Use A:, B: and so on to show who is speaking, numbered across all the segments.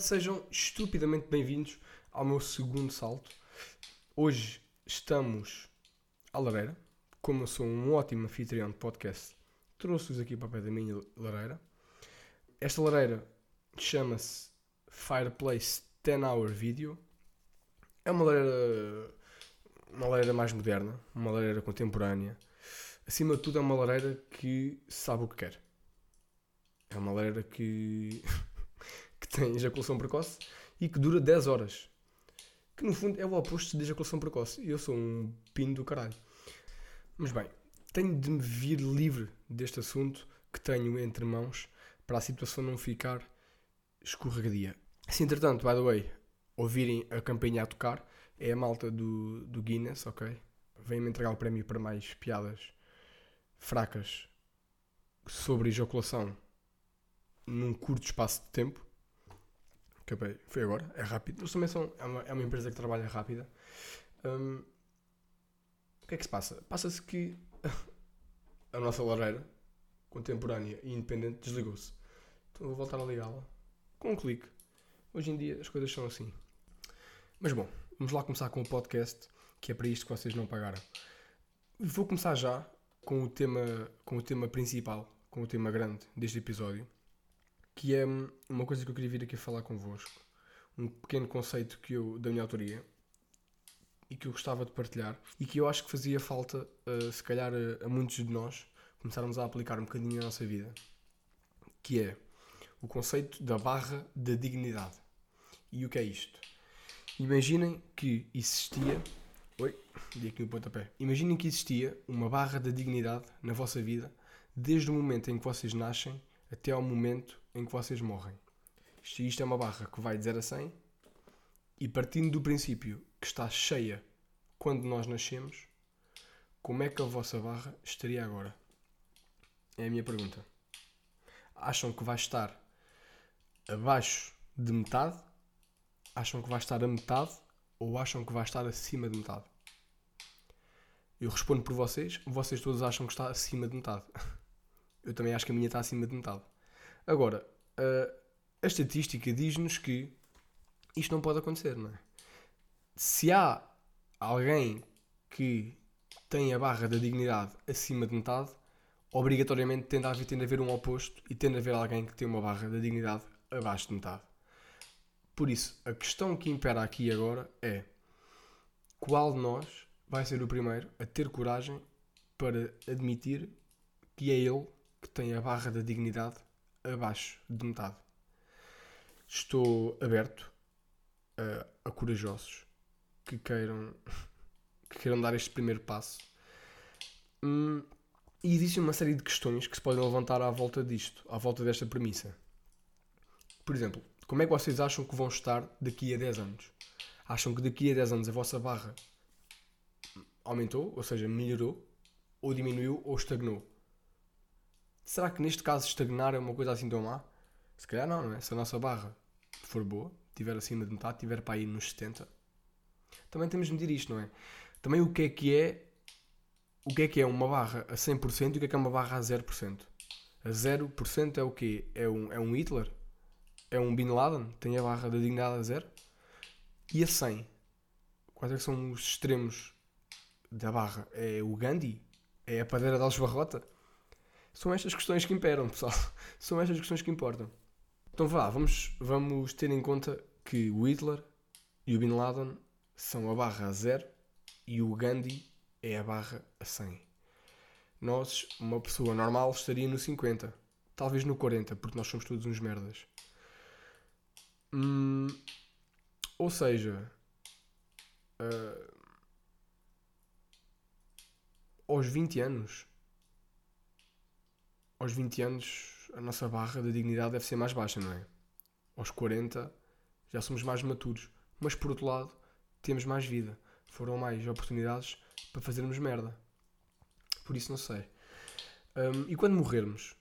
A: sejam estupidamente bem-vindos ao meu segundo salto. Hoje estamos à lareira. Como eu sou um ótimo anfitrião de podcast, trouxe-os aqui para o pé da minha lareira. Esta lareira chama-se Fireplace 10 Hour Video. É uma lareira, uma lareira mais moderna, uma lareira contemporânea. Acima de tudo, é uma lareira que sabe o que quer. É uma lareira que tem ejaculação precoce e que dura 10 horas. Que no fundo é o oposto de ejaculação precoce. Eu sou um pino do caralho. Mas bem, tenho de me vir livre deste assunto que tenho entre mãos para a situação não ficar escorregadia. Se entretanto, by the way, ouvirem a campainha a tocar, é a malta do, do Guinness, ok? Vem-me entregar o prémio para mais piadas fracas sobre ejaculação num curto espaço de tempo. Acabei, foi agora, é rápido. Eles também são, é uma, é uma empresa que trabalha rápida. Um, o que é que se passa? Passa-se que a nossa lareira contemporânea e independente desligou-se. Então vou voltar a ligá-la com um clique. Hoje em dia as coisas são assim. Mas bom, vamos lá começar com o podcast, que é para isto que vocês não pagaram. Vou começar já com o tema, com o tema principal, com o tema grande deste episódio, que é uma coisa que eu queria vir aqui falar convosco. Um pequeno conceito que eu, da minha autoria e que eu gostava de partilhar e que eu acho que fazia falta, uh, se calhar, a, a muitos de nós começarmos a aplicar um bocadinho na nossa vida, que é o conceito da barra da dignidade. E o que é isto? Imaginem que existia. Oi, dei aqui um pontapé. Imaginem que existia uma barra da dignidade na vossa vida desde o momento em que vocês nascem até ao momento em que vocês morrem. Isto, isto é uma barra que vai de 0 a 100 e partindo do princípio que está cheia quando nós nascemos, como é que a vossa barra estaria agora? É a minha pergunta. Acham que vai estar abaixo de metade? Acham que vai estar a metade? Ou acham que vai estar acima de metade? Eu respondo por vocês, vocês todos acham que está acima de metade. Eu também acho que a minha está acima de metade. Agora, a, estatística diz-nos que isto não pode acontecer, não é? Se há alguém que tem a barra da dignidade acima de metade, obrigatoriamente tende a haver, tende a haver um oposto e tende a haver alguém que tem uma barra da dignidade abaixo de metade. Por isso, a questão que impera aqui agora é qual de nós vai ser o primeiro a ter coragem para admitir que é ele que tem a barra da dignidade abaixo de metade. Estou aberto a, a corajosos que queiram, que queiram dar este primeiro passo. Hum, e existe uma série de questões que se podem levantar à volta disto, à volta desta premissa. Por exemplo, como é que vocês acham que vão estar daqui a 10 anos? Acham que daqui a 10 anos a vossa barra aumentou, ou seja, melhorou, ou diminuiu, ou estagnou? Será que neste caso estagnar é uma coisa assim tão má? Se calhar não, não é? Se a nossa barra for boa, estiver acima de metade, estiver para aí nos 70, também temos de medir isto, não é? Também o que é que é o que é que é uma barra a 100% e o que é que é uma barra a 0%? A 0% é o quê? É um, é um Hitler? É um Bin Laden? Tem a barra da dignidade a 0? E a 100? Quais é que são os extremos da barra? É o Gandhi? É a padeira de Algebarrota? São estas questões que imperam, pessoal. São estas questões que importam. Então vá, vamos, vamos ter em conta que o Hitler e o Bin Laden são a barra a 0 e o Gandhi é a barra a 100. Nós, uma pessoa normal, estaria no 50, talvez no 40, porque nós somos todos uns merdas. Hum, ou seja, uh, aos 20 anos, aos 20 anos, a nossa barra da dignidade deve ser mais baixa, não é? Aos 40 já somos mais maturos, mas por outro lado, temos mais vida, foram mais oportunidades para fazermos merda. Por isso não sei. Um, e quando morrermos,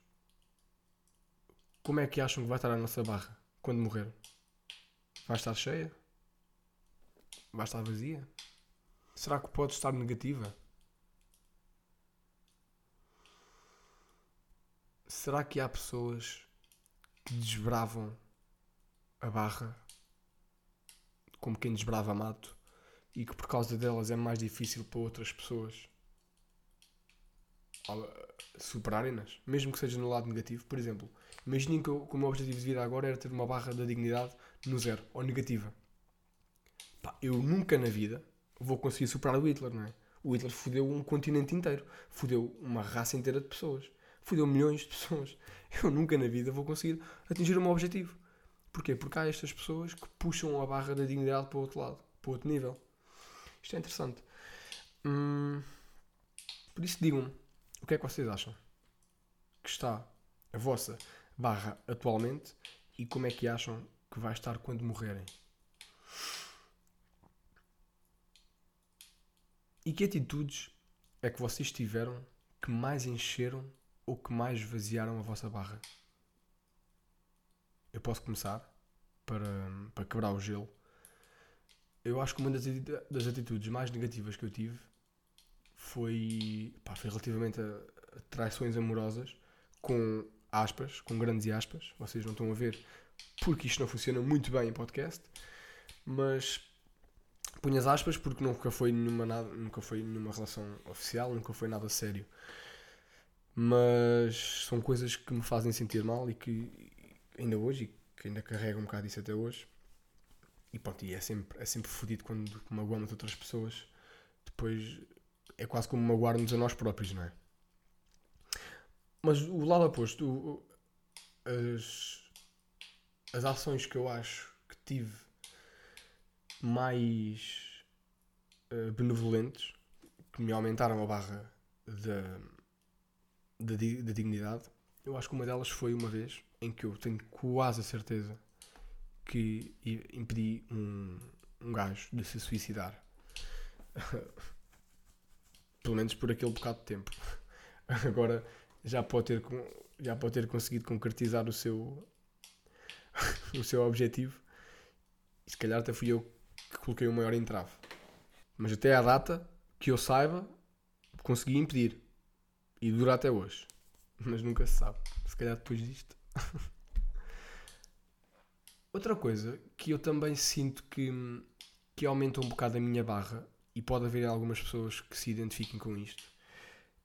A: como é que acham que vai estar a nossa barra quando morrer? Vai estar cheia? Vai estar vazia? Será que pode estar negativa? Será que há pessoas que desbravam a barra como quem desbrava mato e que por causa delas é mais difícil para outras pessoas superarem-nas, mesmo que seja no lado negativo. Por exemplo, imaginem que, o meu objetivo de vida agora era ter uma barra da dignidade no zero ou negativa. Pá, eu nunca na vida vou conseguir superar o Hitler, não é? O Hitler fodeu um continente inteiro, fodeu uma raça inteira de pessoas, fodeu milhões de pessoas. Eu nunca na vida vou conseguir atingir o meu objetivo. Porquê? Porque há estas pessoas que puxam a barra da dignidade para o outro lado, para o outro nível. Isto é interessante. Hum, por isso digam-me, o que é que vocês acham? Que está a vossa barra atualmente e como é que acham que vai estar quando morrerem? E que atitudes é que vocês tiveram que mais encheram ou que mais vaziaram a vossa barra? Eu posso começar para, para quebrar o gelo. Eu acho que uma das atitudes mais negativas que eu tive foi, pá, foi relativamente a, traições amorosas com aspas, com grandes aspas. Vocês não estão a ver porque isto não funciona muito bem em podcast, mas ponho as aspas porque nunca foi nenhuma, nada, nunca foi nenhuma relação oficial, nunca foi nada sério. Mas são coisas que me fazem sentir mal e que ainda hoje, e que ainda carrego um bocado isso até hoje. E pronto, e é sempre, é sempre fodido quando magoamos outras pessoas. Depois é quase como magoar-nos a nós próprios, não é? Mas o lado oposto, as, as ações que eu acho que tive mais uh, benevolentes, que me aumentaram a barra da, da, da dignidade, eu acho que uma delas foi uma vez em que eu tenho quase a certeza que impedi um, um gajo de se suicidar. Pelo menos por aquele bocado de tempo. Agora já pode ter, já pode ter conseguido concretizar o seu, o seu objetivo. E se calhar até fui eu que coloquei o maior entrave. Mas até à data que eu saiba, consegui impedir. E dura até hoje. Mas nunca se sabe. Se calhar depois disto. Outra coisa que eu também sinto que, que aumenta um bocado a minha barra, e pode haver algumas pessoas que se identifiquem com isto,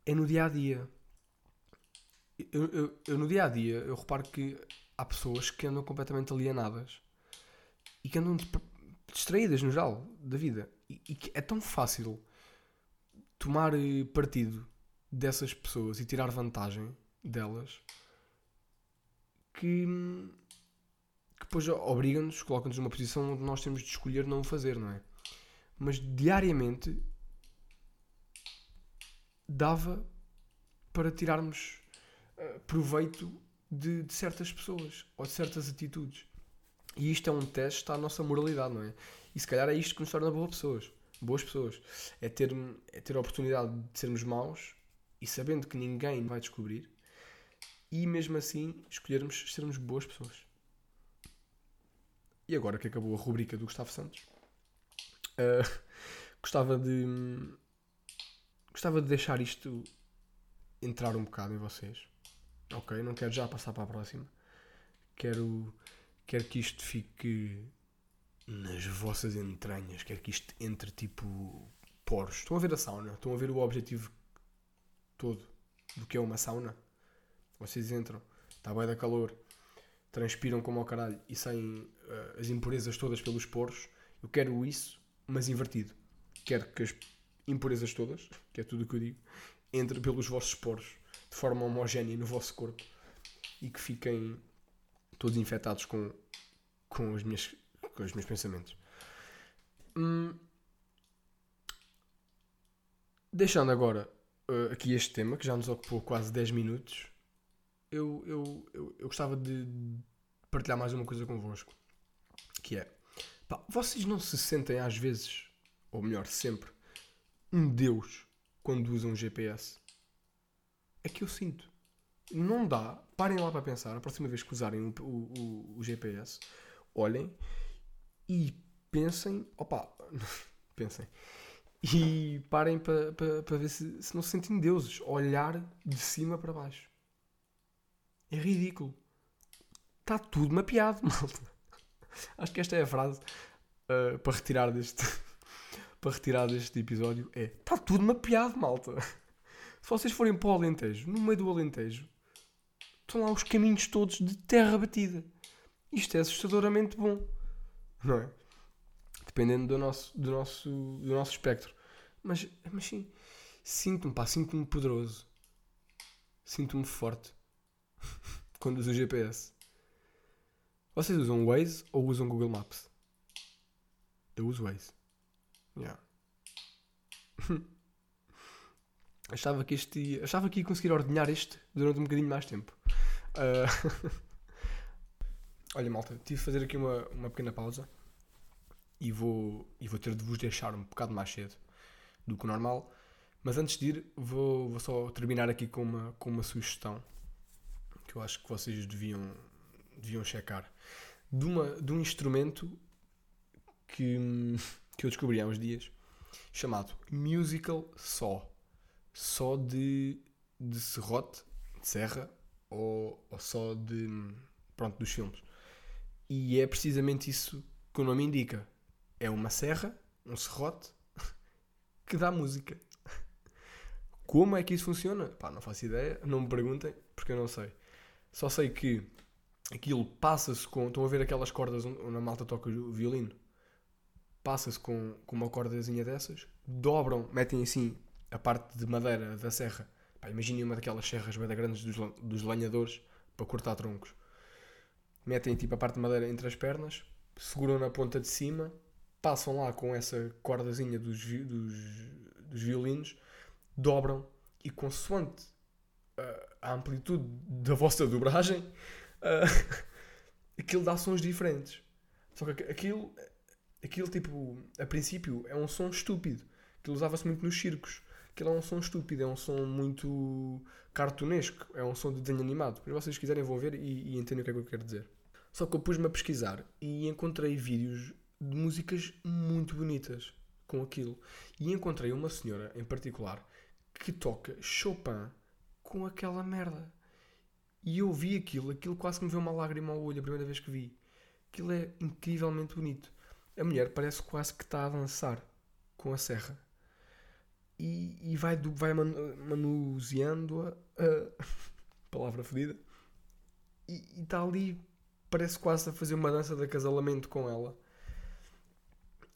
A: é no dia a dia. Eu, eu, eu, no dia a dia eu reparo que há pessoas que andam completamente alienadas e que andam distraídas no geral da vida e, e que é tão fácil tomar eh, partido dessas pessoas e tirar vantagem delas que, que depois obrigam-nos, colocam-nos numa posição onde nós temos de escolher não o fazer, não é? Mas diariamente dava para tirarmos uh, proveito de, de, certas pessoas ou de certas atitudes. E isto é um teste à nossa moralidade, não é? E se calhar é isto que nos torna boas pessoas. Boas pessoas. É ter, é ter a oportunidade de sermos maus e sabendo que ninguém vai descobrir e mesmo assim escolhermos sermos boas pessoas. E agora que acabou a rubrica do Gustavo Santos, uh, gostava de gostava de deixar isto entrar um bocado em vocês. Ok, não quero já passar para a próxima. Quero, quero que isto fique nas vossas entranhas. Quero que isto entre tipo poros. Estão a ver a sauna? Estão a ver o objetivo todo do que é uma sauna? Vocês entram, está bem da calor, transpiram como ao caralho e saem uh, as impurezas todas pelos poros. Eu quero isso, mas invertido. Quero que as impurezas todas, que é tudo o que eu digo, entrem pelos vossos poros de forma homogénea no vosso corpo e que fiquem todos infectados com, com, as minhas, com os meus pensamentos. Hum, deixando agora uh, aqui este tema, que já nos ocupou quase 10 minutos, eu, eu, eu, eu gostava de partilhar mais uma coisa convosco. Que é, pá, vocês não se sentem às vezes, ou melhor, sempre, um Deus quando usam um GPS? É que eu sinto. Não dá. Parem lá para pensar. A próxima vez que usarem o, o, o GPS, olhem e pensem. Opa, pensem. E parem para, para, para ver se, se não se sentem deuses. Olhar de cima para baixo. É ridículo. Está tudo mapeado, malta. Acho que esta é a frase uh, para retirar deste. para retirar deste episódio. É. Está tudo mapeado, malta. Se vocês forem para o Alentejo, no meio do Alentejo, estão lá os caminhos todos de terra batida. Isto é assustadoramente bom. Não é? Dependendo do nosso, do nosso, do nosso espectro. Mas, mas sim, sinto-me, pá, sinto-me poderoso. Sinto-me forte. Quando uso o GPS. Vocês usam Waze ou usam Google Maps? Eu uso Waze. Yeah. achava que este achava que ia conseguir ordenhar este durante um bocadinho mais tempo. Uh... Olha, malta, tive de fazer aqui uma, uma pequena pausa e vou, e vou ter de vos deixar um bocado mais cedo do que o normal. Mas antes de ir, vou, vou só terminar aqui com uma, com uma sugestão que eu acho que vocês deviam, deviam checar. De, uma, de um instrumento que, que eu descobri há uns dias, chamado Musical Saw. Só de, de serrote, de serra, ou, ou só de, pronto, dos filmes. E é precisamente isso que o nome indica. É uma serra, um serrote, que dá música. Como é que isso funciona? Pá, não faço ideia, não me perguntem, porque eu não sei. Só sei que aquilo passa-se com. Estão a ver aquelas cordas onde a malta toca o violino? Passa-se com, com uma cordazinha dessas, dobram, metem assim a parte de madeira da serra. imaginem uma daquelas serras bem grandes dos, dos lenhadores para cortar troncos. Metem tipo a parte de madeira entre as pernas, seguram na ponta de cima, passam lá com essa cordazinha dos, dos, dos violinos, dobram e consoante uh, a amplitude da vossa dobragem, uh, aquilo dá sons diferentes. Só que aquilo, aquilo tipo, a princípio é um som estúpido. Aquilo usava-se muito nos circos. Aquilo é um som estúpido, é um som muito cartunesco, é um som de desenho animado. Se vocês quiserem vão ver e, e entendem o que é que eu quero dizer. Só que eu pus-me a pesquisar e encontrei vídeos de músicas muito bonitas com aquilo. E encontrei uma senhora em particular que toca Chopin com aquela merda. E eu vi aquilo, aquilo quase que me veio uma lágrima ao olho a primeira vez que vi. Aquilo é incrivelmente bonito. A mulher parece quase que está a dançar com a serra. E, e vai, vai manuseando-a. Palavra fedida. E está ali, parece quase a fazer uma dança de acasalamento com ela.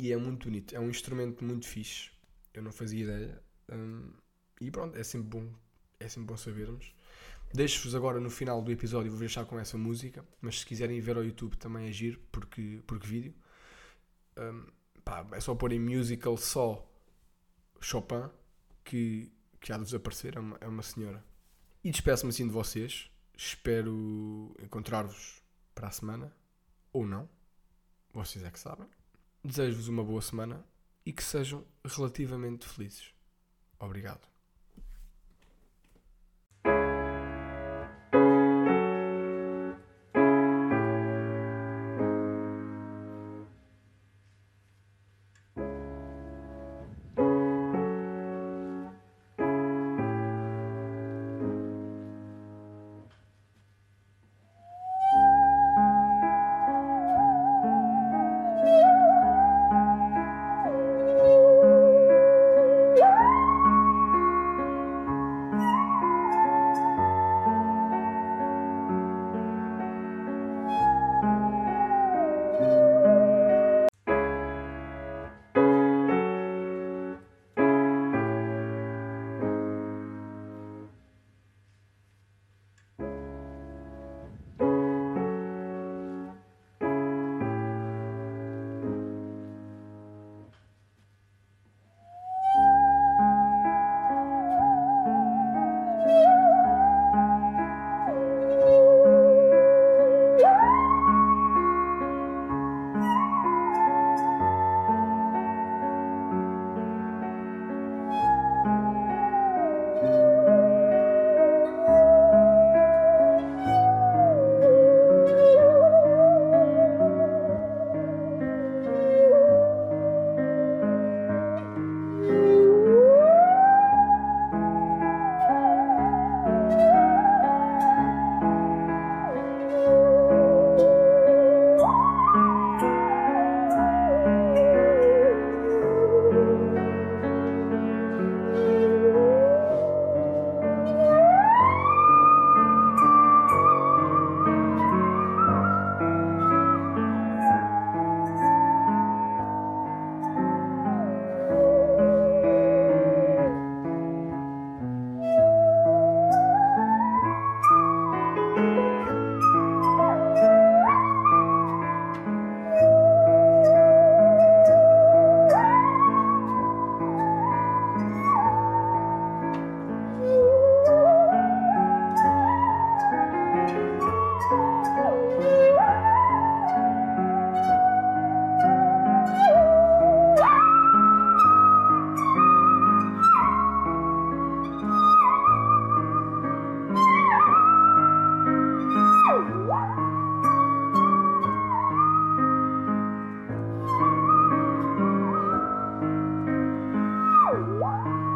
A: E é muito bonito. É um instrumento muito fixe. Eu não fazia ideia. Um, e pronto, é sempre bom. É sempre bom sabermos. Deixo-vos agora no final do episódio, vou deixar com essa música. Mas se quiserem ver ao YouTube também é giro, porque, porque vídeo. Um, pá, é só pôr em musical só Chopin, que, que há de desaparecer. É uma, é uma senhora. E despeço-me assim de vocês. Espero encontrar-vos para a semana. Ou não. Vocês é que sabem. Desejo-vos uma boa semana e que sejam relativamente felizes. Obrigado. Wow.